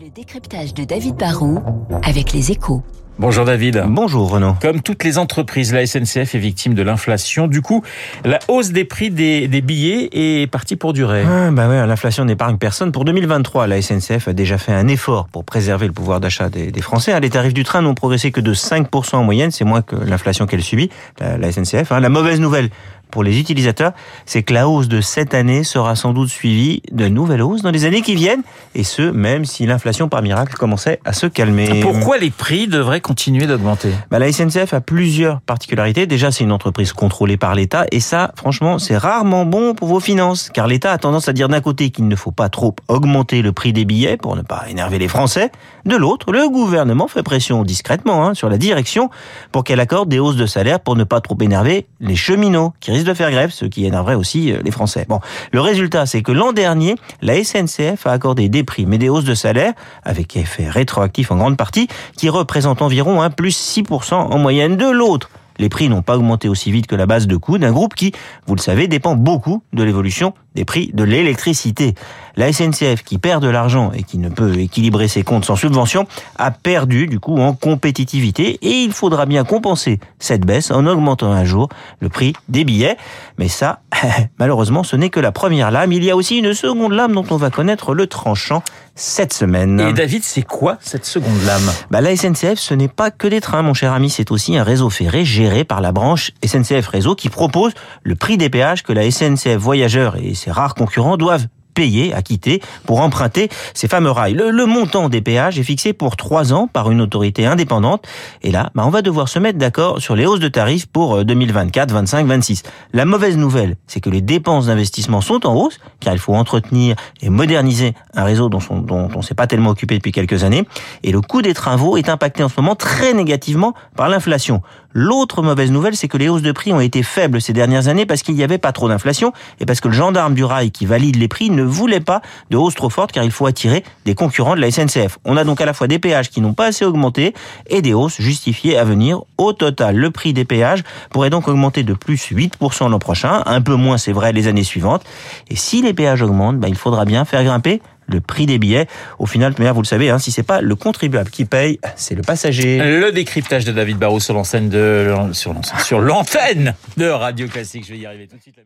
Le décryptage de David Barrault avec les échos. Bonjour David. Bonjour Renaud. Comme toutes les entreprises, la SNCF est victime de l'inflation. Du coup, la hausse des prix des, des billets est partie pour durer. Ah, bah ouais, l'inflation n'épargne personne. Pour 2023, la SNCF a déjà fait un effort pour préserver le pouvoir d'achat des, des, Français. Les tarifs du train n'ont progressé que de 5% en moyenne, c'est moins que l'inflation qu'elle subit, la, la SNCF. Hein. La mauvaise nouvelle pour les utilisateurs, c'est que la hausse de cette année sera sans doute suivie de nouvelles hausses dans les années qui viennent, et ce, même si l'inflation par miracle commençait à se calmer. Pourquoi les prix devraient continuer d'augmenter? Bah, La SNCF a plusieurs particularités. Déjà, c'est une entreprise contrôlée par l'État, et ça, franchement, c'est rarement bon pour vos finances, car l'État a tendance à dire d'un côté qu'il ne faut pas trop augmenter le prix des billets pour ne pas énerver les Français, de l'autre, le gouvernement fait pression discrètement hein, sur la direction pour qu'elle accorde des hausses de salaire pour ne pas trop énerver les cheminots qui risquent de faire grève, ce qui énerverait aussi euh, les Français. Bon, le résultat, c'est que l'an dernier, la SNCF a accordé des primes et des hausses de salaire, avec effet rétroactif en grande partie, qui représentent environ un plus 6% en moyenne de l'autre les prix n'ont pas augmenté aussi vite que la base de coûts d'un groupe qui, vous le savez, dépend beaucoup de l'évolution des prix de l'électricité. La SNCF, qui perd de l'argent et qui ne peut équilibrer ses comptes sans subvention, a perdu du coup en compétitivité et il faudra bien compenser cette baisse en augmentant un jour le prix des billets. Mais ça, malheureusement, ce n'est que la première lame. Il y a aussi une seconde lame dont on va connaître le tranchant cette semaine. Et David, c'est quoi cette seconde lame? Bah, La SNCF, ce n'est pas que des trains, mon cher ami, c'est aussi un réseau ferré géré par la branche SNCF Réseau qui propose le prix des péages que la SNCF Voyageurs et ses rares concurrents doivent payer, quitter pour emprunter ces fameux rails. Le, le, montant des péages est fixé pour trois ans par une autorité indépendante. Et là, bah, on va devoir se mettre d'accord sur les hausses de tarifs pour 2024, 25, 26. La mauvaise nouvelle, c'est que les dépenses d'investissement sont en hausse, car il faut entretenir et moderniser un réseau dont on, dont on s'est pas tellement occupé depuis quelques années. Et le coût des travaux est impacté en ce moment très négativement par l'inflation. L'autre mauvaise nouvelle, c'est que les hausses de prix ont été faibles ces dernières années parce qu'il n'y avait pas trop d'inflation et parce que le gendarme du rail qui valide les prix ne voulait pas de hausse trop forte car il faut attirer des concurrents de la SNCF. On a donc à la fois des péages qui n'ont pas assez augmenté et des hausses justifiées à venir. Au total, le prix des péages pourrait donc augmenter de plus 8% l'an prochain, un peu moins c'est vrai les années suivantes. Et si les péages augmentent, bah, il faudra bien faire grimper le prix des billets. Au final, vous le savez, hein, si c'est pas le contribuable qui paye, c'est le passager. Le décryptage de David Barrault sur l'antenne de sur l'antenne de Radio Classique. Je vais y arriver tout de suite.